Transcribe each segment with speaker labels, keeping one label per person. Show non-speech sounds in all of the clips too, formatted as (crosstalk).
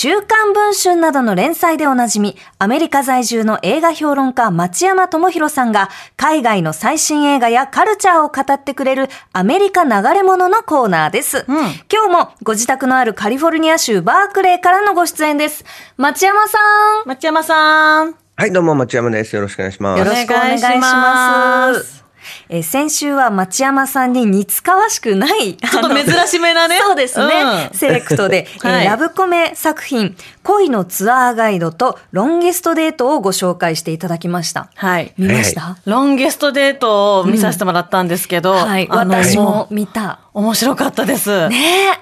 Speaker 1: 週刊文春などの連載でおなじみ、アメリカ在住の映画評論家町山智博さんが、海外の最新映画やカルチャーを語ってくれるアメリカ流れ物のコーナーです。
Speaker 2: うん
Speaker 1: 今日もご自宅のあるカリフォルニア州バークレーからのご出演です。町山さん
Speaker 2: 町山さん。
Speaker 3: はい、どうも、町山です。よろしくお願いします。
Speaker 1: よろしくお願いし。ま
Speaker 2: す
Speaker 1: えー先週は町山さんに似つかわしくない、ち (laughs)
Speaker 2: ちょっと珍しめなね。(laughs)
Speaker 1: そうですね、
Speaker 2: うん
Speaker 1: セレクトで、(laughs) えー
Speaker 2: はい
Speaker 1: ラブコメ作品「恋のツアーガイド」と「ロンゲストデート」をご紹介していただきました。
Speaker 2: はい。
Speaker 1: 見ました、
Speaker 2: ロンゲストデートを見させてもらったんですけど、
Speaker 1: はい、
Speaker 2: あの
Speaker 1: 私も見た。
Speaker 2: 面白かったです。
Speaker 1: ね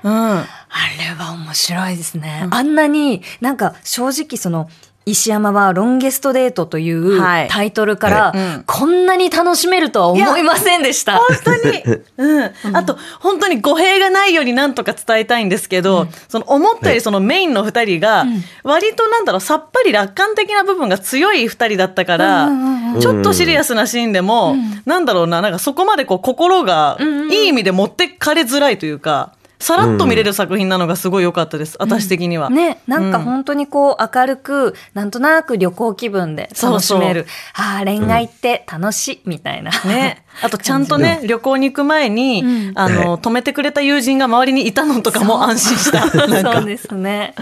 Speaker 1: え
Speaker 2: うん。
Speaker 1: あれは面白いですね。あんなになんか正直その石山はロンゲストデートという
Speaker 2: はい。
Speaker 1: タイトルから、
Speaker 2: はい。うん。
Speaker 1: こんなに楽しめるとは思いませんでした。
Speaker 2: 本当に、(laughs) うん、あと本当に語弊がないようになんとか伝えたいんですけど、その思ったよりそのメインの二人が割となんだろうさっぱり楽観的な部分が強い二人だったから、ちょっとシリアスなシーンでも、なんだろうななんかそこまでこう心がいい意味で持ってかれづらいというか。さらっと見れる作品なのがすごい良かったです、私的には。
Speaker 1: ね、なんか
Speaker 2: うん
Speaker 1: 本当にこう明るく、なんとなく旅行気分で楽しめる。ああ、恋愛って楽しいみたいな。
Speaker 2: ね。あとちゃんとね、旅行に行く前に、
Speaker 1: うん
Speaker 2: あの、
Speaker 3: はい
Speaker 2: 止めてくれた友人が周りにいたのとかも安心した。(laughs) なんか
Speaker 1: そうですね。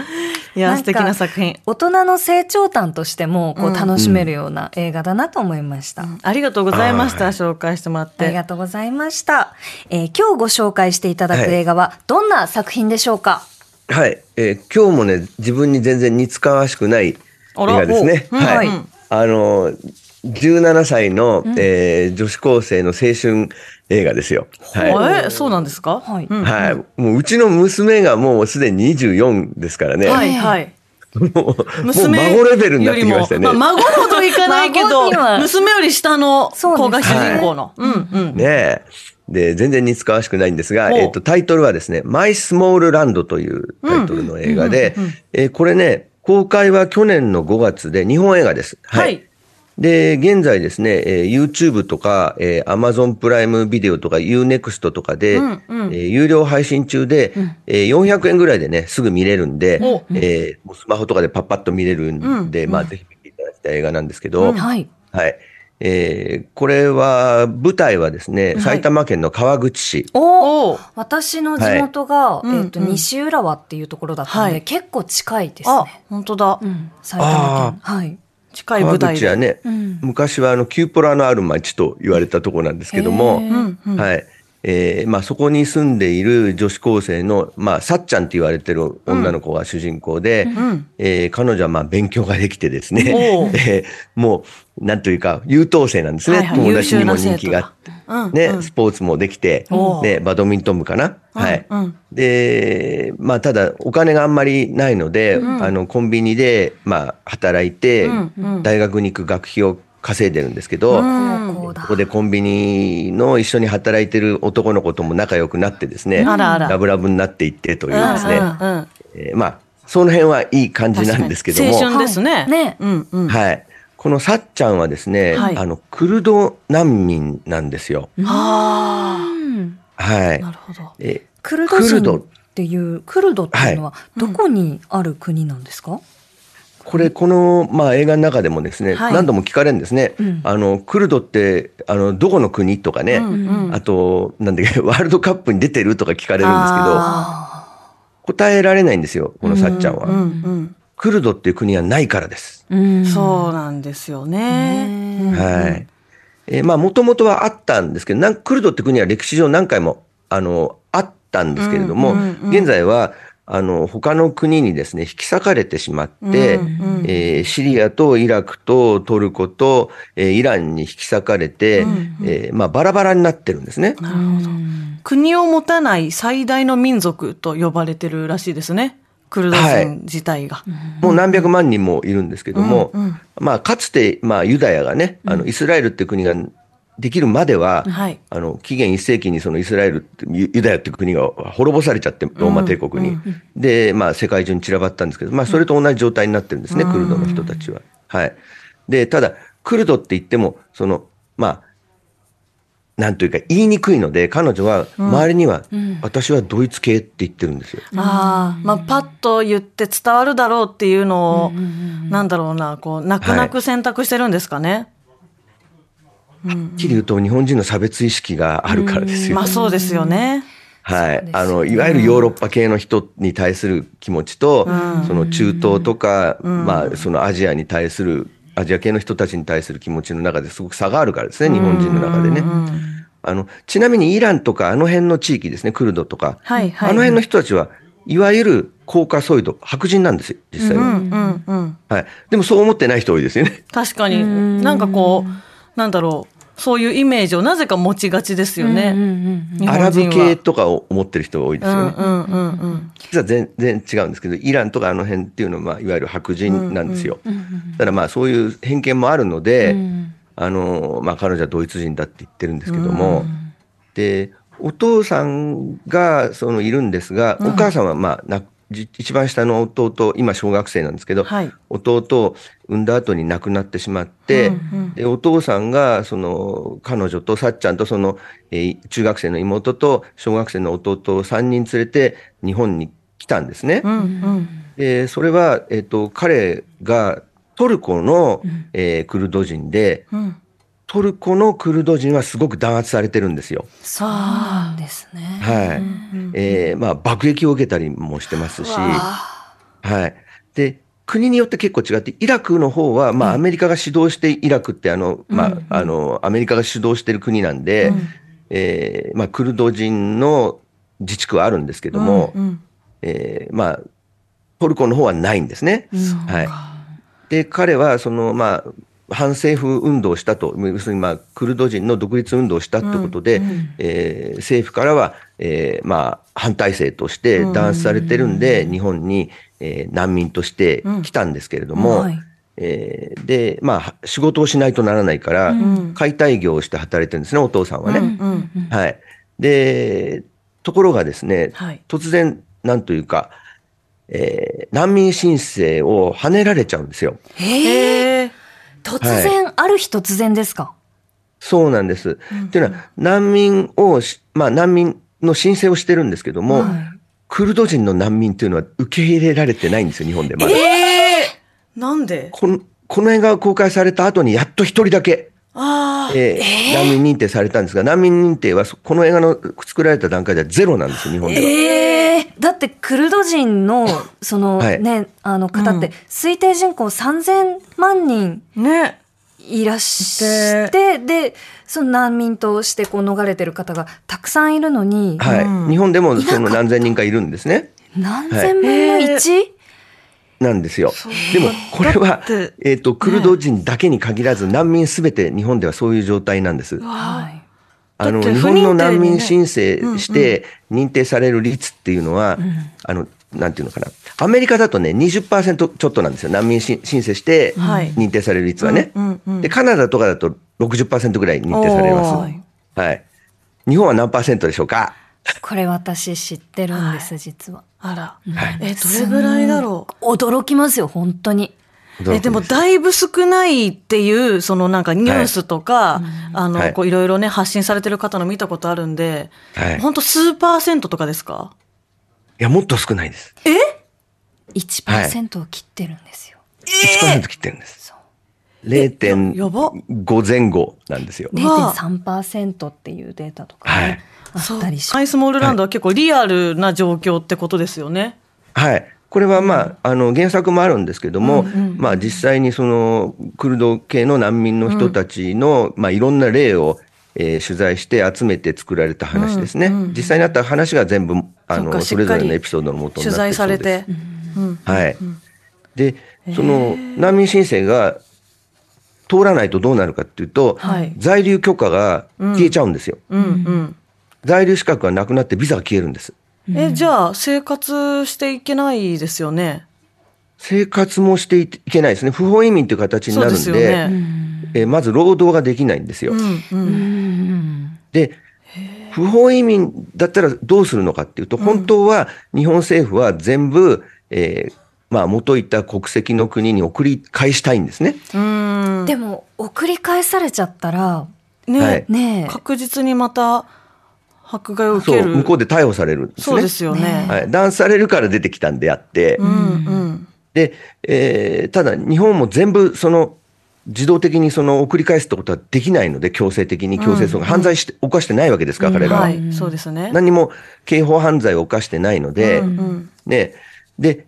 Speaker 2: いや、素敵な作品。
Speaker 1: 大人の成長譚としてもこ
Speaker 2: う
Speaker 1: うん楽しめるような映画だなと思いました。
Speaker 2: ありがとうございました。
Speaker 3: はい
Speaker 2: 紹介してもらっ
Speaker 1: あり
Speaker 2: て。
Speaker 1: がとうございました。えー今日ご紹介していただく映画はどんな作品でしょうか、
Speaker 3: はい、えー今日もね、自分に全然似つかわしくない映
Speaker 2: あら
Speaker 3: 画ですね。
Speaker 2: お
Speaker 3: はい。
Speaker 2: うん
Speaker 3: あの、17歳の、えー女子高生の青春映画ですよ。はい。
Speaker 2: えそうなんですか？
Speaker 1: はい
Speaker 2: うん
Speaker 3: はい。もううちの娘がもうすでに24ですからね。
Speaker 2: はい、はい。
Speaker 3: もう、もう
Speaker 2: 娘
Speaker 3: 孫レベルになってきましたね。
Speaker 2: まあ、孫ほどいかないけ (laughs)
Speaker 1: 孫
Speaker 2: ど娘より下の子が主人公の。うん、うん。
Speaker 3: ねえ。で、全然似つかわしくないんですが、えっと、タイトルはですね、マイスモールランドというタイトルの映画で
Speaker 2: うんうんうんうん、
Speaker 3: えーこれね、公開は去年の5月で日本映画です。
Speaker 2: はい。
Speaker 3: で、現在ですね、えー YouTube とか、えー Amazon プライムビデオとか Unext とかで、
Speaker 2: うんうん
Speaker 3: えー有料配信中で、えー400円ぐらいでね、すぐ見れるんで
Speaker 2: お、
Speaker 3: えーもうスマホとかでパッパッと見れるんで、
Speaker 2: うん
Speaker 3: まあ、ぜひ見ていただきたい映画なんですけど、
Speaker 1: はい。
Speaker 3: はい。えーこれは、舞台はですね、
Speaker 2: はい
Speaker 3: 埼玉県の川口市。
Speaker 1: お
Speaker 2: おー
Speaker 1: 私の地元が、
Speaker 2: はい
Speaker 1: えっ、と、
Speaker 2: うんうん
Speaker 1: 西浦和っていうところだったので、
Speaker 2: はい
Speaker 1: 結構近いです
Speaker 2: あ
Speaker 1: ね。、
Speaker 2: 本当だ
Speaker 1: う。ん、埼玉県。はい。
Speaker 3: 川
Speaker 2: 近い舞台で。
Speaker 3: 口はね、
Speaker 1: うん
Speaker 3: 昔はあの、キューポラのある町と言われたところなんですけども。はい。えーまあそこに住んでいる女子高生の、まあ、さっちゃんって言われてる女の子が主人公で、
Speaker 2: うん。
Speaker 3: えー彼女はまあ勉強ができてですね (laughs) えーもう、なんというか、優等生なんですね。
Speaker 2: はいはい
Speaker 3: 友達にも人気があって。
Speaker 2: うん。
Speaker 3: ね、
Speaker 2: うん。
Speaker 3: スポーツもできてね、バドミントン部かな？はい。で、まあ、ただ、お金があんまりないので、
Speaker 2: うん。
Speaker 3: あの、コンビニで、まあ、働いて、
Speaker 2: うんうん。
Speaker 3: 大学に行く学費を稼いでるんですけど、
Speaker 2: うん。
Speaker 1: こ
Speaker 3: ここでコンビニの一緒に働いてる男の子とも仲良くなってですね、
Speaker 2: あらあら。
Speaker 3: ラブラブになっていってというですね、えーまあ、その辺はいい感じなんですけども、
Speaker 2: 青春ですね。
Speaker 1: はい。ね。
Speaker 2: うんうん。
Speaker 3: はい。このさっちゃんはですね、
Speaker 2: はい
Speaker 3: あの、クルド難民なんですよ。
Speaker 2: は
Speaker 1: うん
Speaker 3: はい
Speaker 2: あ。。なるほど。
Speaker 3: え
Speaker 1: クルドっていう、クルドっていうのはどこにある国なんですか、
Speaker 3: これ、この、まあ、映画の中でもですね、
Speaker 2: はい
Speaker 3: 何度も聞かれるんですね。
Speaker 1: うん
Speaker 3: あの、クルドって、あの、どこの国とかね、
Speaker 2: うんうん
Speaker 3: あと、なんだっけ、(laughs) ワールドカップに出てるとか聞かれるんですけど、
Speaker 2: あ
Speaker 3: 答えられないんですよ、このさっちゃんは。
Speaker 2: うんうん。
Speaker 3: クルドっていう国はないからです。
Speaker 1: うん
Speaker 2: そうなんですよね。
Speaker 3: はい。えーまあ、もともとはあったんですけど、なんクルドって国は歴史上何回も、あの、あったんですけれども、
Speaker 2: うんうんうん
Speaker 3: 現在は、あの、他の国にですね、引き裂かれてしまって、
Speaker 2: うんうん
Speaker 3: えーシリアとイラクとトルコと、えーイランに引き裂かれて、
Speaker 2: うん
Speaker 3: えーまあ、バラバラになってるんですね。
Speaker 2: なるほど。国を持たない最大の民族と呼ばれてるらしいですね。クルド人自体が。
Speaker 3: もう何百万人もいるんですけども、
Speaker 2: うんうん
Speaker 3: まあ、かつて、まあ、ユダヤがね、あの、イスラエルっていう国ができるまでは、
Speaker 2: はい。
Speaker 3: あの、紀元1世紀にそのイスラエルって、ユユダヤっていう国が滅ぼされちゃって、ローマ帝国に。で、まあ、世界中に散らばったんですけど、まあ、それと同じ状態になってるんですね、クルドの人たちは。はい。で、ただ、クルドって言っても、その、まあ、なんというか言いにくいので、彼女は周りには、
Speaker 1: うん
Speaker 3: 私はドイツ系って言ってるんですよ。
Speaker 2: ああ、まあ、パッと言って伝わるだろうっていうのを、
Speaker 1: うんうんうん
Speaker 2: なんだろうな、こう、泣く泣く選択してるんですかね？
Speaker 3: はっきり言うと日本人の差別意識があるからですよ。
Speaker 2: まあ、そうですよね。
Speaker 3: はい。
Speaker 1: ね
Speaker 3: あの、いわゆるヨーロッパ系の人に対する気持ちと、
Speaker 2: うん
Speaker 3: その中東とか、
Speaker 2: ん
Speaker 3: まあ、そのアジアに対する、アジア系の人たちに対する気持ちの中ですごく差があるからですね、日本人の中でね。
Speaker 2: うん
Speaker 3: あの、ちなみにイランとかあの辺の地域ですね、クルドとか、
Speaker 2: はいはい。
Speaker 3: あの辺の人たちは、いわゆるコーカソイド、白人なんですよ、実際は。
Speaker 2: うんうんうん。
Speaker 3: はい。でもそう思ってない人多いですよね。
Speaker 2: 確かに、
Speaker 1: うん
Speaker 2: なんかこう、なんだろう、そういうイメージをなぜか持ちがちですよね。
Speaker 1: うんうんうん
Speaker 2: 日
Speaker 3: アラブ系とかを思ってる人が多いですよね。
Speaker 2: うんうんうんうん。
Speaker 3: 実は全然違うんですけど、イランとかあの辺っていうのは、まあ、いわゆる白人なんですよ。
Speaker 1: うんうん
Speaker 3: だからまあそういう偏見もあるので、
Speaker 1: うん
Speaker 3: あの、まあ彼女はドイツ人だって言ってるんですけども、で、お父さんがそのいるんですが、お母さんはまあな、じ一番下の弟、今小学生なんですけど、
Speaker 2: はい
Speaker 3: 弟を産んだ後に亡くなってしまって、
Speaker 2: うんうん
Speaker 3: で、お父さんが、その、彼女とさっちゃんとその、えー中学生の妹と小学生の弟を3人連れて日本に来たんですね。
Speaker 2: うんうん。
Speaker 3: で、それは、えっ、と、彼がトルコの、えークルド人で、
Speaker 2: うん。
Speaker 3: トルコのクルド人はすごく弾圧されてるんですよ。
Speaker 1: そうなんですね。
Speaker 3: はい。えーまあ、爆撃を受けたりもしてますし、はい。で、国によって結構違って、イラクの方は、まあ、アメリカが主導して、イラクってあの、まあ、あの、アメリカが主導してる国なんで、えーまあ、クルド人の自治区はあるんですけども、
Speaker 2: うん
Speaker 3: えーまあ、トルコの方はないんですね。はい。で、彼は、その、まあ、反政府運動をしたと、要するに、まあ、クルド人の独立運動をしたってことで、えー政府からは、えーまあ、反体制として弾圧されてるんで、日本に、えー難民として来たんですけれども、
Speaker 1: はい
Speaker 3: えーで、まあ、仕事をしないとならないから、解体業をして働いてるんですね、お父さんはね。
Speaker 2: うんうん。
Speaker 3: はい。で、ところがですね、
Speaker 2: はい
Speaker 3: 突然、なんというか、えー難民申請を跳ねられちゃうんですよ。
Speaker 1: ええ
Speaker 2: へえ。
Speaker 1: 突然、ある日突然ですか？
Speaker 3: そうなんです。っていうのは、難民をし、まあ難民の申請をしてるんですけども、
Speaker 1: はい
Speaker 3: クルド人の難民っていうのは受け入れられてないんですよ、日本で。まだ。
Speaker 2: ええ。なんで？
Speaker 3: このこの映画が公開された後にやっと一人だけ、
Speaker 2: ああ。
Speaker 3: えー難民認定されたんですが、難民認定はそこの映画の作られた段階ではゼロなんですよ、日本では。
Speaker 1: ええだってクルド人の (laughs) その
Speaker 3: はい
Speaker 1: ね、あの方って
Speaker 2: うん
Speaker 1: 推定人口3000万人
Speaker 2: ね。
Speaker 1: いらしてでその難民としてこう逃れてる方がたくさんいるのに、
Speaker 3: はい。
Speaker 2: うん
Speaker 3: 日本でもその何千人かいるんですね。
Speaker 1: 何千分の 1?
Speaker 3: なんですよ。でも、これはえっ、と、クルド人だけに限らず、難民すべて日本ではそういう状態なんです。
Speaker 1: はい
Speaker 3: あの、日本の難民申請して認定される率っていうのは、あの、なんていうのかな。アメリカだとね、20%ちょっとなんですよ。難民申申請して
Speaker 2: はい
Speaker 3: 認定される率はね。
Speaker 2: うんうんうん
Speaker 3: で、カナダとかだと60%ぐらい認定されます。はい。日本は何パーセントでしょうか？
Speaker 1: これ私知ってるんです、実は
Speaker 2: あら。
Speaker 3: はい
Speaker 2: え、どれぐらいだろう？
Speaker 1: 驚きますよ本当に
Speaker 2: えでもだいぶ少ないっていうそのなんかニュースとか、あの
Speaker 3: はい。
Speaker 2: こういろいろね発信されてる方の見たことあるんで、
Speaker 3: はい。
Speaker 2: 本当数パーセントとかですか？
Speaker 3: いや、もっと少ないです。
Speaker 1: 1%を切ってるんですよ、
Speaker 3: 1%切ってるんです。
Speaker 2: ややば
Speaker 3: 0.5前後なんですよ。
Speaker 2: わ。あ
Speaker 1: 0.3%っていうデータとかね、
Speaker 3: はい。
Speaker 1: あったりし
Speaker 2: ハイスモールランドは結構リアルな状況ってことですよね。
Speaker 3: はい。これはまあ、あの、原作もあるんですけども、まあ実際にその、クルド系の難民の人たちの、まあいろんな例を、えー取材して集めて作られた話ですね。実際にあった話が全部、あの、
Speaker 2: そ
Speaker 3: れぞれのエピソードの元になって
Speaker 2: 取材されて。うん。
Speaker 3: はい。で、その難民申請が通らないとどうなるかっていうと、
Speaker 2: はい。
Speaker 3: 在留許可が消えちゃうんですよ。
Speaker 2: うん。
Speaker 3: 在留資格がなくなってビザが消えるんです。
Speaker 2: うん。えじゃあ生活していけないですよね？
Speaker 3: 生活もしていけないですね。不法移民という形になるんで、
Speaker 2: すよね。
Speaker 3: えーまず労働ができないんですよ。
Speaker 2: うんうん
Speaker 1: うん
Speaker 3: で、不法移民だったらどうするのかっていうと、本当は日本政府は全部、えーまあ元いた国籍の国に送り返したいんですね。
Speaker 2: うん。
Speaker 1: でも送り返されちゃったら
Speaker 2: ね、
Speaker 3: はい
Speaker 1: ねえ
Speaker 2: 確実にまた迫害を受
Speaker 3: そう、
Speaker 2: ける。
Speaker 3: 向こうで逮捕されるんですね。
Speaker 2: そうですよね。
Speaker 3: はい。弾圧されるから出てきたんであって、
Speaker 2: うんうん。
Speaker 3: で、えーただ日本も全部その、自動的にその送り返すってことはできないので、強制的に強制送還、犯罪して、犯してないわけですから、彼らは。
Speaker 2: はい、そうですね。
Speaker 3: 何も刑法犯罪を犯してないので、
Speaker 2: うん
Speaker 3: ね、で、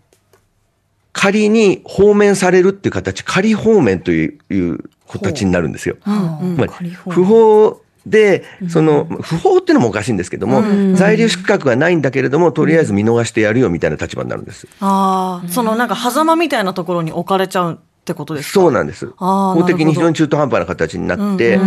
Speaker 3: 仮に放免されるっていう形、仮放免といういう形になるんですよ。
Speaker 2: うん
Speaker 3: つまり
Speaker 1: 仮放免
Speaker 3: 不法で、その、不法っていうのもおかしいんですけども、在留資格がないんだけれども、とりあえず見逃してやるよみたいな立場になるんです。
Speaker 2: ああ、そのなんか狭間みたいなところに置かれちゃうってことですか？
Speaker 3: そうなんです。
Speaker 2: あー
Speaker 3: 法的に非常に中途半端な形になって、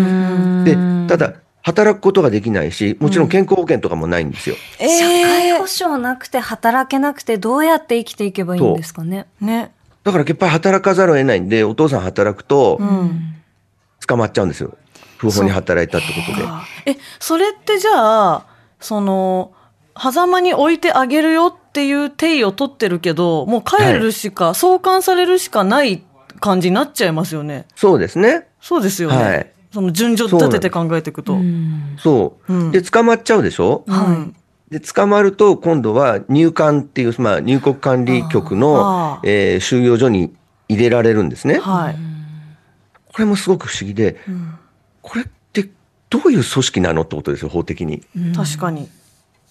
Speaker 3: で、ただ、働くことができないし、もちろん健康保険とかもないんですよ。
Speaker 2: え
Speaker 1: 社会
Speaker 2: え
Speaker 1: 保障なくて働けなくてどうやって生きていけばいいんですかね？
Speaker 2: ね。
Speaker 3: だからやっぱり働かざるを得ないんで、お父さん働くと
Speaker 2: うん。
Speaker 3: 捕まっちゃうんですよ。不法に働いたってことで。
Speaker 2: え、それってじゃあ、その、狭間に置いてあげるよっていう定義を取ってるけど、もう帰るしか、送還されるしかない感じになっちゃいますよね。
Speaker 3: そうですね。
Speaker 2: そうですよね。
Speaker 3: はい
Speaker 2: その順序立てて考えていくと。
Speaker 3: そう。
Speaker 2: うん
Speaker 3: で、捕まっちゃうでしょ、
Speaker 2: はい。
Speaker 3: で、捕まると、今度は入管っていう、まあ、入国管理局
Speaker 2: あ
Speaker 3: の
Speaker 2: ー、
Speaker 3: えー収容所に入れられるんですね。
Speaker 2: はい。
Speaker 3: これもすごく不思議で、これってどういう組織なのってことですよ、法的に。
Speaker 2: 確かに。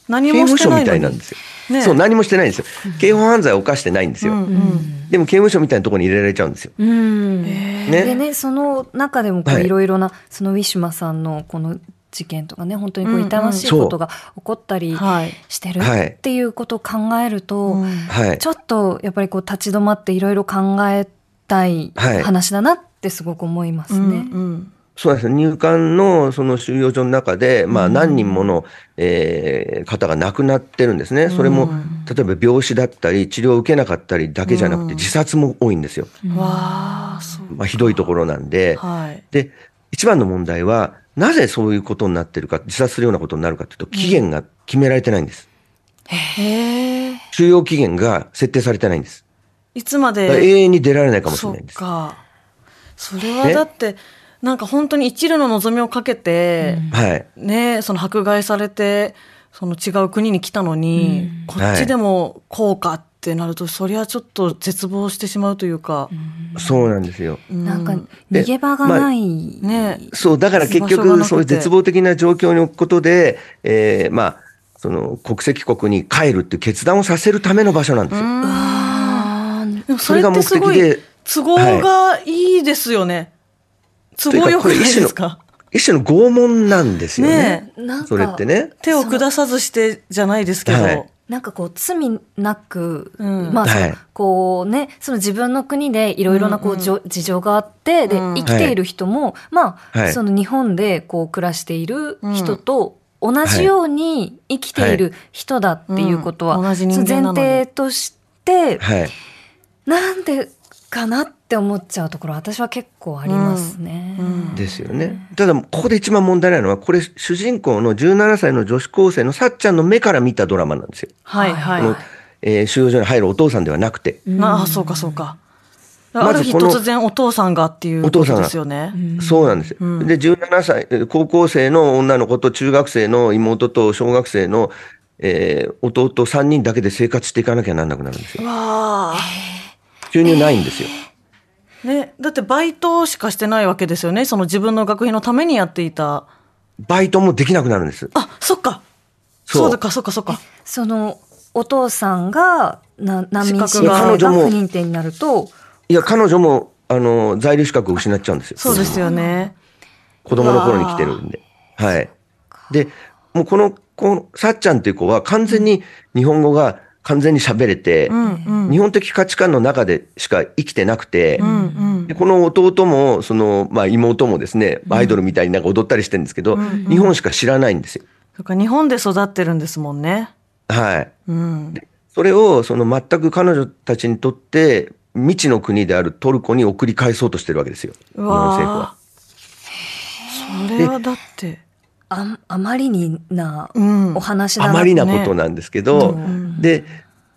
Speaker 2: 何
Speaker 3: 刑
Speaker 2: もしてないのに
Speaker 3: 務所みたいなんですよ。
Speaker 2: ね
Speaker 3: そう、何もしてないんですよ。刑法犯罪を犯してないんですよ。
Speaker 2: うんうん。
Speaker 3: でも刑務所みたいなところに入れられちゃうんですよ。
Speaker 1: うん
Speaker 3: ね
Speaker 1: でねその中でもこう
Speaker 3: はい
Speaker 1: いろいろなそのウィシュマさんのこの事件とかね本当にこ
Speaker 2: う
Speaker 1: 痛ましいことが起こったり
Speaker 2: はい。
Speaker 1: してる
Speaker 3: はい
Speaker 1: っていうことを考えると、
Speaker 2: うん
Speaker 3: はい。
Speaker 1: ちょっとやっぱりこう立ち止まっていろいろ考えたい
Speaker 3: はい
Speaker 1: 話だなってすごく思います
Speaker 2: うん
Speaker 1: ね。
Speaker 2: うん。
Speaker 3: そうですよ入管のその収容所の中で、まあ、何人もの、えー方が亡くなってるんですね。それも、
Speaker 2: うん
Speaker 3: 例えば病死だったり、治療を受けなかったりだけじゃなくて、
Speaker 2: うん
Speaker 3: 自殺も多いんですよ。
Speaker 2: わあ、そう。
Speaker 3: まあ、ひどいところなんで。
Speaker 2: はい。
Speaker 3: で、一番の問題は、なぜそういうことになってるか、自殺するようなことになるかというと、期限が決められてないんです。収容期限が設定されてないんです。
Speaker 2: いつまで？
Speaker 3: 永遠に出られないかもしれないんです。
Speaker 2: そっか。それはだって、なんか本当に一縷の望みをかけて、
Speaker 3: はい。
Speaker 2: ね、その迫害されて、その違う国に来たのに、こっちでもこうかってなると、そりゃちょっと絶望してしまうというか。
Speaker 3: そうなんですよ。
Speaker 2: うん
Speaker 1: なんか逃げ場がない、
Speaker 2: ね
Speaker 3: そう、だから結局、そういう絶望的な状況に置くことで、えーまあ、その国籍国に帰るっていう決断をさせるための場所なんですよ。
Speaker 1: あー
Speaker 2: でもそれってすごい
Speaker 3: それが目的で
Speaker 2: 都合がいいですよね。都合よくないですか？
Speaker 3: 一種の拷問なんですよね。
Speaker 2: ね
Speaker 1: なんか
Speaker 3: それってね。
Speaker 2: 手を下さずしてじゃないですけど。
Speaker 3: はい。
Speaker 1: なんかこう罪なく、
Speaker 2: うん。
Speaker 1: まあ、
Speaker 3: はい。
Speaker 1: こうねその自分の国でいろいろなこう、
Speaker 2: うん。うん
Speaker 1: じょ事情があってで、
Speaker 2: うん。
Speaker 1: 生きている人も、まあ、
Speaker 3: はい。
Speaker 1: その日本でこう暮らしている人と同じように生きている人だっていうことは、
Speaker 2: うん。同じ人
Speaker 1: その
Speaker 2: 間なのに。
Speaker 1: 前提として、
Speaker 3: はい。
Speaker 1: なんでかなって思っちゃうところ私は結構ありますね。
Speaker 2: うん
Speaker 3: ですよね。ただ、ここで一番問題なのは、これ、主人公の17歳の女子高生のさっちゃんの目から見たドラマなんですよ。
Speaker 2: はいはい。
Speaker 3: この、えー収容所に入るお父さんではなくて。
Speaker 2: ああ、そうかそうか。ある日
Speaker 3: まずこの
Speaker 2: 突然お父さんがっていうことですよね。
Speaker 3: そうなんですよ。
Speaker 2: うん
Speaker 3: で、17歳、えー高校生の女の子と中学生の妹と小学生の、えー弟3人だけで生活していかなきゃなんなくなるんですよ。
Speaker 2: わあ。
Speaker 3: 収入ないんですよ。
Speaker 2: ね、だってバイトしかしてないわけですよね。その自分の学費のためにやっていた。
Speaker 3: バイトもできなくなるんです。
Speaker 2: あ、そっか。
Speaker 3: そう
Speaker 2: そうだか、そっか、そっか。
Speaker 1: そのお父さんがな難民申請
Speaker 2: 資格が
Speaker 1: が不
Speaker 3: 彼女も
Speaker 1: 認定になると？
Speaker 3: いや、彼女も、あの、在留資格を失っちゃうんですよ。
Speaker 2: そうですよね。
Speaker 3: 子供の頃に来てるんで。はい。で、もうこの、この、さっちゃんっていう子は完全に日本語が完全に喋れて、
Speaker 2: うんうん。
Speaker 3: 日本的価値観の中でしか生きてなくて、
Speaker 2: うんうん
Speaker 3: でこの弟も、その、まあ妹もですね、アイドルみたいになんか踊ったりしてるんですけど、
Speaker 2: うん
Speaker 3: 日本しか知らないんですよ。
Speaker 2: そっか、日本で育ってるんですもんね。
Speaker 3: はい。
Speaker 2: うん。
Speaker 3: それを、その全く彼女たちにとって、未知の国であるトルコに送り返そうとしてるわけですよ。日
Speaker 2: う
Speaker 3: 本政府は。
Speaker 2: それはだって。
Speaker 1: ああまりにな
Speaker 2: うん。
Speaker 1: お話だな
Speaker 3: あまりなことなんですけど、
Speaker 2: うん。
Speaker 3: で、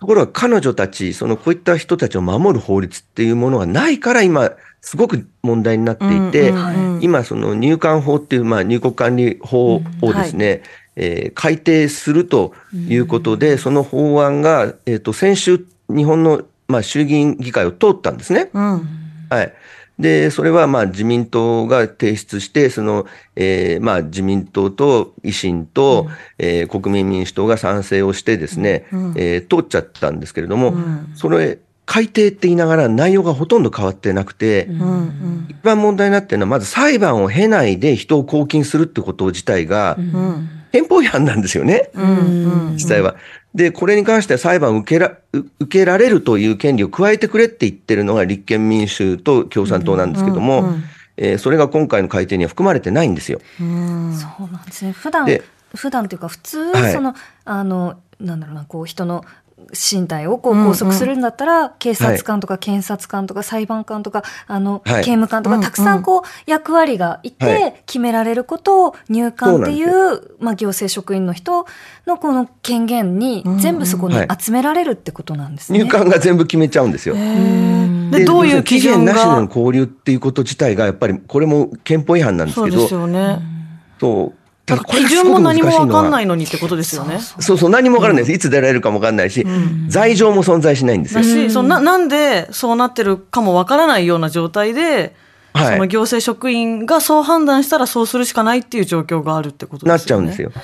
Speaker 3: ところが彼女たち、そのこういった人たちを守る法律っていうものがないから今、すごく問題になっていて、
Speaker 2: うんうんうん。
Speaker 3: 今その入管法っていう、まあ、入国管理法をですね、えー改定するということで、その法案が、えっ、と、先週、日本の、まあ、衆議院議会を通ったんですね。
Speaker 2: うん。
Speaker 3: はい。で、それはまあ自民党が提出して、その、えーまあ自民党と維新と、えー国民民主党が賛成をしてですね、えー通っちゃったんですけれども、それ、改定って言いながら内容がほとんど変わってなくて、
Speaker 2: うん。うん。
Speaker 3: 一番問題になってるのは、まず裁判を経ないで人を拘禁するってこと自体が、
Speaker 2: うん。
Speaker 3: 憲法違反なんですよね。
Speaker 2: うん。
Speaker 3: 実際は。で、これに関しては裁判を受けらう受けられるという権利を加えてくれって言ってるのが立憲民主と共産党なんですけども、えーそれが今回の改定には含まれてないんですよ。
Speaker 2: うん。
Speaker 1: そうなんですね。普段
Speaker 3: で
Speaker 1: 普段というか普通、
Speaker 3: はい
Speaker 1: そのあのなんだろうなこう人の身体をこう拘束するんだったら、警察官とか検察官とか裁判官とかあの、
Speaker 3: はい。
Speaker 1: 刑務官とか、
Speaker 2: うん
Speaker 1: たくさんこう役割がいて、
Speaker 3: はい。
Speaker 1: 決められることを入管ってい
Speaker 3: そう
Speaker 1: うまあ行政職員の人のこの権限に
Speaker 2: うん
Speaker 1: 全部そこに
Speaker 3: はい。
Speaker 1: 集められるってことなんですね。
Speaker 3: 入管が全部決めちゃうんですよ。
Speaker 2: で、どういう基準
Speaker 3: 期限なしでの
Speaker 2: が。
Speaker 3: 交流っていうこと自体が、やっぱりこれも憲法違反なんです
Speaker 2: そうで
Speaker 3: けど、
Speaker 2: すよね。だから基準も何もわかんないいのにってことですよね。
Speaker 3: そうそう、何もわからないです。いつ出られるかもわかんないし、罪状も存在しないんですよ
Speaker 2: だ。し、そのななんでそうなってるかもわからないような状態で、
Speaker 3: はい
Speaker 2: その行政職員がそう判断したらそうするしかないっていう状況があるってこと
Speaker 3: なっ
Speaker 2: ですよね。
Speaker 3: ちゃうんですよ。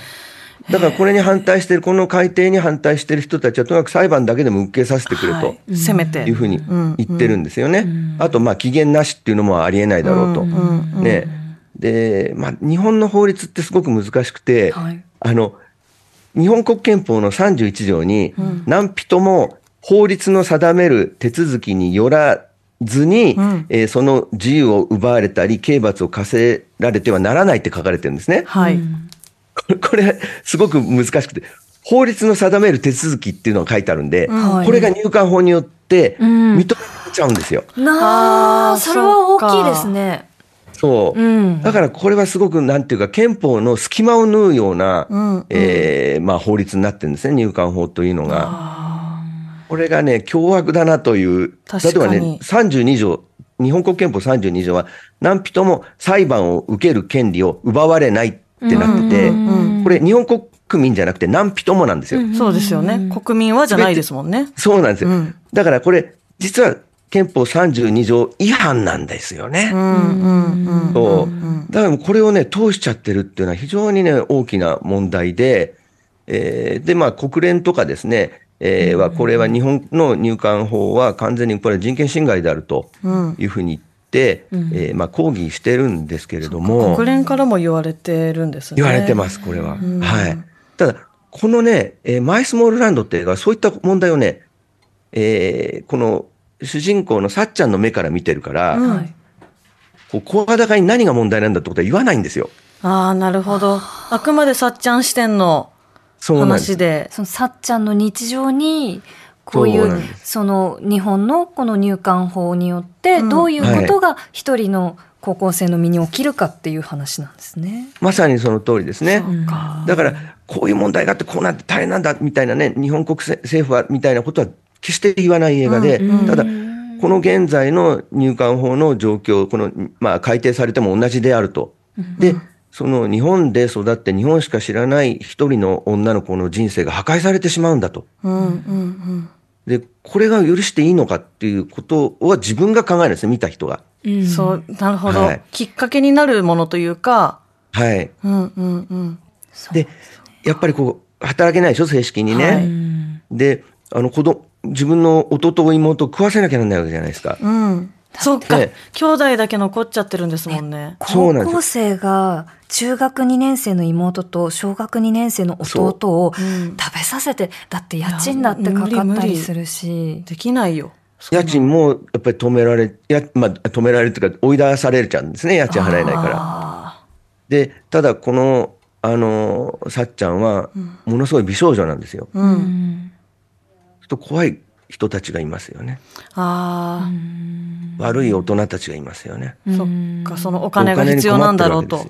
Speaker 3: だからこれに反対してる、この改定に反対してる人たちは、とにかく裁判だけでも受けさせてくれと。
Speaker 2: はいせめて。
Speaker 3: いうふうに
Speaker 2: ん
Speaker 3: 言ってるんですよね。あと、まあ、期限なしっていうのもありえないだろうと。
Speaker 2: うんうん
Speaker 3: ね。で、まあ、日本の法律ってすごく難しくて、
Speaker 1: はい
Speaker 3: あの、日本国憲法の31条に、何人も法律の定める手続きによらずに、
Speaker 2: ん
Speaker 3: えーその自由を奪われたり、刑罰を課せられてはならないって書かれてるんですね。
Speaker 2: はい。
Speaker 3: これ、すごく難しくて、法律の定める手続きっていうのが書いてあるんで、
Speaker 1: はい
Speaker 3: これが入管法によって
Speaker 1: うん
Speaker 3: 認められちゃうんですよ。
Speaker 1: なあ
Speaker 2: あー
Speaker 1: それは大きいですね。
Speaker 3: そう。
Speaker 1: うん
Speaker 3: だからこれはすごくなんていうか憲法の隙間を縫うような、
Speaker 2: うん
Speaker 3: えーまあ法律になってるんですね、入管法というのが。これがね、凶悪だなという、例えばね、32条、日本国憲法32条は、何人も裁判を受ける権利を奪われないってなってて、
Speaker 2: うん
Speaker 3: これ日本国民じゃなくて何人もなんですよ。
Speaker 2: そうですよね。国民はじゃないですもんね。
Speaker 3: そうなんですよ。
Speaker 2: うん
Speaker 3: だからこれ、実は憲法32条違反なんですよね。そう。だからこれをね、通しちゃってるっていうのは非常にね、大きな問題で、えーで、まあ国連とかですね、えーは、これは日本の入管法は完全にこれは人権侵害であるというふうに言って、えーまあ抗議してるんですけれども、
Speaker 2: 国連からも言われてるんですね。
Speaker 3: 言われてます、これは。
Speaker 2: ん
Speaker 3: はい。ただ、このね、えーマイスモールランドって映画はそういった問題をね、えーこの主人公のさっちゃんの目から見てるから、
Speaker 2: うん
Speaker 1: はい
Speaker 3: こう声高に何が問題なんだってことは言わないんですよ。
Speaker 2: ああ、なるほど。あくまでさっちゃん視点の話。で。
Speaker 1: そのさっちゃんの日常にこういう
Speaker 3: そ
Speaker 1: の日本のこの入管法によって
Speaker 2: うん
Speaker 1: どういうことが一人の高校生の身に起きるかっていう話なんですね。
Speaker 3: まさにその通りですね。
Speaker 2: か
Speaker 3: だから、こういう問題があって、こうなって大変なんだ、みたいなね、日本国政府は、みたいなことは決して言わない映画で、
Speaker 2: うん
Speaker 3: ただ、この現在の入管法の状況、この、まあ、改定されても同じであると。で、その日本で育って日本しか知らない一人の女の子の人生が破壊されてしまうんだと。で、これが許していいのかっていうことは自分が考えるんですね、見た人が。
Speaker 2: そう、なるほど、
Speaker 3: はい
Speaker 2: きっかけになるものというか、
Speaker 3: はい。
Speaker 2: うんうんうん。
Speaker 3: で、やっぱりこう、働けないでしょ、正式にね。
Speaker 2: はい
Speaker 3: で、あの子供、自分の弟妹を食わせなきゃならないわけじゃないですか。
Speaker 2: うん。そっか、
Speaker 3: ね
Speaker 2: 兄弟だけ残っちゃってるんですもんね。
Speaker 1: 高
Speaker 3: そうなんですよ
Speaker 1: 校生が中学2年生の妹と小学2年生の弟を
Speaker 2: うん
Speaker 1: 食べさせてだって家賃だってかかった
Speaker 2: いや無理無理
Speaker 1: りするし。
Speaker 2: できないよ。
Speaker 3: 家賃もやっぱり止められ、やまあ、止められるというか、追い出されちゃうんですね、家賃払えないから。
Speaker 2: あ
Speaker 3: で、ただこの、あの、さっちゃんは、ものすごい美少女なんですよ。
Speaker 2: ーうん。
Speaker 3: と怖い人たちがいますよね。
Speaker 2: あ
Speaker 3: 悪い大人たちがいますよね。
Speaker 2: あ、そっか、そのお金が必要なんだろうと。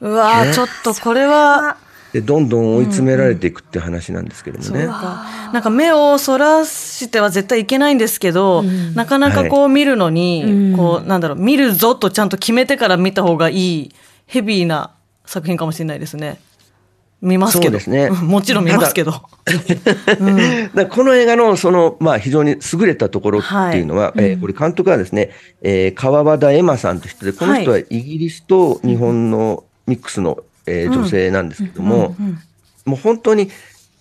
Speaker 2: うわちょっとこれは、
Speaker 3: でどんどん追い詰められていくっていう話なんですけどもね。
Speaker 2: そうかなんか目をそらしては絶対いけないんですけど、なかなかこう見るのに、
Speaker 1: うん
Speaker 2: こうなんだろう見るぞとちゃんと決めてから見た方がいいヘビーな作品かもしれないですね。見ますけど。
Speaker 3: ですね。
Speaker 2: う (laughs) んもちろん見ますけど。
Speaker 3: だ (laughs) この映画のその、まあ、非常に優れたところっていうのは、えーこれ監督はですね、えー川端エマさんという人で、この人はイギリスと日本のミックスの、えー女性なんですけども、もう本当に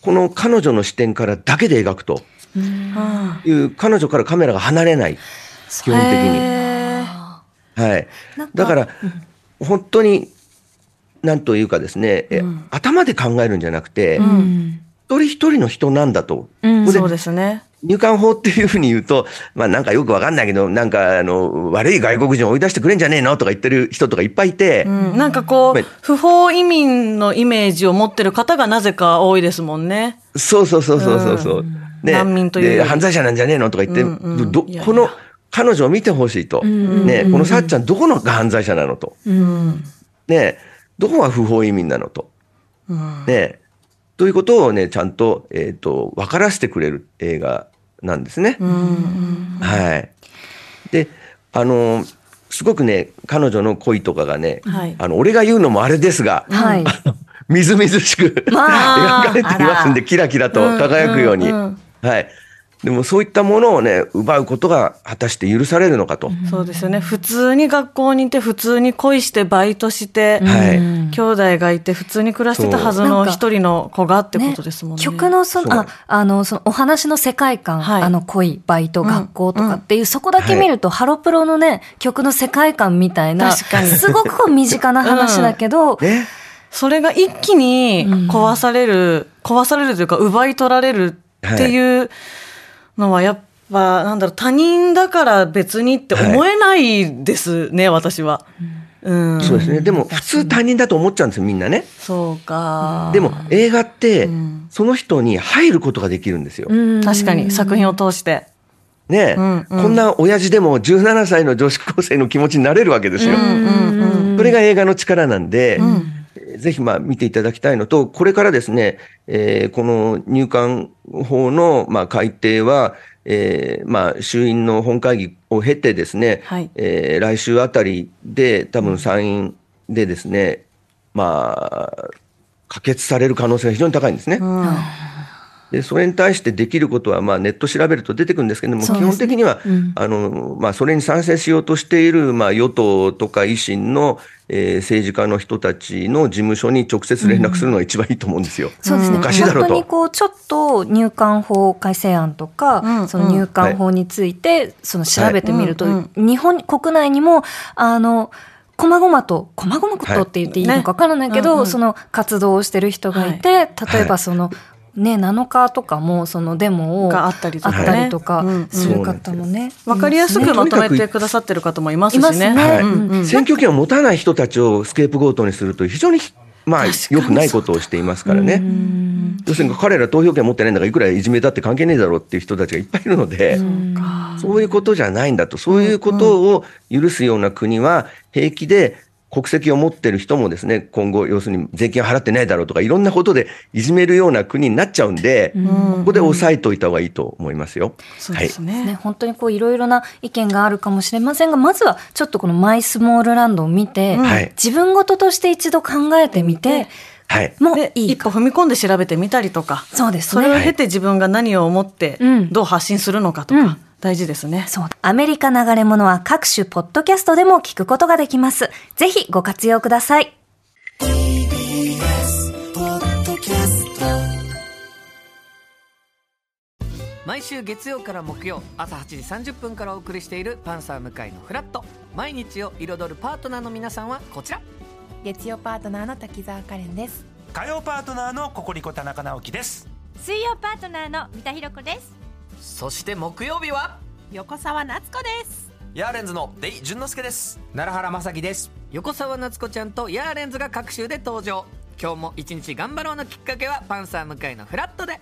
Speaker 3: この彼女の視点からだけで描くと。いう、彼女からカメラが離れない、基本的に。はい。だから、本当に、なんというかですね、え頭で考えるんじゃなくて、
Speaker 1: うん。
Speaker 3: 一人一人の人なんだと。
Speaker 1: うん。
Speaker 2: そうですね。
Speaker 3: 入管法っていうふうに言うと、まあなんかよくわかんないけど、なんかあの、悪い外国人を追い出してくれんじゃねえのとか言ってる人とかいっぱいいて、
Speaker 2: うん、なんかこうん不法移民のイメージを持ってる方がなぜか多いですもんね。
Speaker 3: そうそうそうそうそうそう、ね
Speaker 2: 難民という
Speaker 3: 犯罪者なんじゃねえのとか言って、
Speaker 2: うんうん。
Speaker 3: どこの彼女を見てほしいと、ね、このさっちゃんどこのが犯罪者なのと、ね、どこが不法移民なのと、ね、ということをね、ちゃんと、えっ、と、分からせてくれる映画なんですね。はい。で、あの、すごくね、彼女の恋とかがね、
Speaker 2: はい
Speaker 3: あの、俺が言うのもあれですが、
Speaker 1: はい。
Speaker 3: みずみずしく、
Speaker 1: まあ (laughs)
Speaker 3: 描かれていますんで、キラキラと輝くように。
Speaker 2: うんうん
Speaker 3: はい。でもそういったものをね、奪うことが果たして許されるのかと。
Speaker 2: そうですよね。普通に学校にいて、普通に恋して、バイトして、
Speaker 3: はい。
Speaker 2: 兄弟がいて、普通に暮らしてたはずの一人の子がってことですもんね。
Speaker 1: 曲のその、あ、あの、そのお話の世界観、
Speaker 2: はい。
Speaker 1: あの恋、バイト、学校とかっていう、そこだけ見ると、ハロプロのね、曲の世界観みたいな、
Speaker 2: 確かに。
Speaker 1: すごくこう身近な話だけど、(laughs)
Speaker 3: ね。
Speaker 2: それが一気に壊される、壊されるというか、奪い取られるっていうのは、やっぱ、なんだろう、他人だから別にって思えないですね、私は。うん。
Speaker 3: そうですね。でも普通他人だと思っちゃうんですよ、みんなね。
Speaker 2: そうか。
Speaker 3: でも映画って
Speaker 2: ん、
Speaker 3: その人に入ることができるんですよ。
Speaker 1: うん
Speaker 2: 確かに、作品を通して。
Speaker 3: ね、
Speaker 2: うんうん
Speaker 3: こんな親父でも17歳の女子高生の気持ちになれるわけですよ。
Speaker 2: うん
Speaker 3: それが映画の力なんで、えーぜひまあ見ていただきたいのと、これからですね、えーこの入管法のまあ改定は、えーまあ衆院の本会議を経てですね、
Speaker 2: はい。
Speaker 3: えー来週あたりで多分参院でですね、まあ、可決される可能性が非常に高いんですね。
Speaker 2: うん
Speaker 3: でそれに対してできることは、まあ、ネット調べると出てくるんですけども、
Speaker 1: ね。
Speaker 3: 本的には、あのまあ、それに賛成しようとしている、まあ、与党とか維新の、えー政治家の人たちの事務所に直接連絡するのが一番いいと思うんですよ。
Speaker 1: そうですね。
Speaker 3: おかしいだろうと。
Speaker 1: 本当にこう、ちょっと入管法改正案とか、
Speaker 2: うん
Speaker 1: その入管法について、その調べてみると、
Speaker 2: はい。
Speaker 1: 日本国内にも、あの、こまごまと、こまごまとって言っていいのかわからないけど、
Speaker 2: ねうんうん。
Speaker 1: その活動をしてる人がいて、例えばその、ね、7日とかも、そのデモを、
Speaker 2: があったりとかね。
Speaker 1: あったりとか
Speaker 2: うん
Speaker 1: する方もね。
Speaker 2: わかりやすくまとめてくださってる方もいますしね。
Speaker 3: 選挙権を持たない人たちをスケープゴートにすると、非常に、まあ、
Speaker 2: 確かに。
Speaker 3: 良くないことをしていますからね。要するに彼ら投票権持ってないんだから、いくらいじめだって関係ねえだろうっていう人たちがいっぱいいるので、そういうことじゃないんだと、そういうことを許すような国は、平気で国籍を持ってる人もですね、今後、要するに税金を払ってないだろうとか、いろんなことでいじめるような国になっちゃうんで、ここで抑えといた方がいいと思いますよ。
Speaker 2: そうですね。
Speaker 1: ね、本当にこういろいろな意見があるかもしれませんが、まずはちょっとこのマイスモールランドを見て、
Speaker 3: はい
Speaker 1: 自分事として一度考えてみて、
Speaker 3: はい。
Speaker 1: も
Speaker 2: で
Speaker 1: いいか。
Speaker 2: 一歩踏み込んで調べてみたりとか、
Speaker 1: そうです
Speaker 2: それを
Speaker 1: ね。
Speaker 2: 経て自分が何を思って
Speaker 1: うん
Speaker 2: どう発信するのかとか、大事ですね。
Speaker 1: そう。アメリカ流れ物は各種ポッドキャストでも聞くことができます。ぜひご活用ください。
Speaker 4: 毎週月曜から木曜朝8時30分からお送りしている「パンサー向井のフラット」毎日を彩るパートナーの皆さんはこちら
Speaker 5: 月曜パートナーの滝沢カレンです
Speaker 6: 火曜パートナーのココリコ田中直樹です
Speaker 7: 水曜パートナーの三田寛子です
Speaker 4: そして木曜日は？
Speaker 5: 横澤夏子です。
Speaker 6: ヤーレンズのデイ淳之介です。
Speaker 8: 奈良原まさきです。
Speaker 4: 横澤夏子ちゃんとヤーレンズが各週で登場。今日も一日頑張ろうのきっかけは「パンサー向井のフラット」で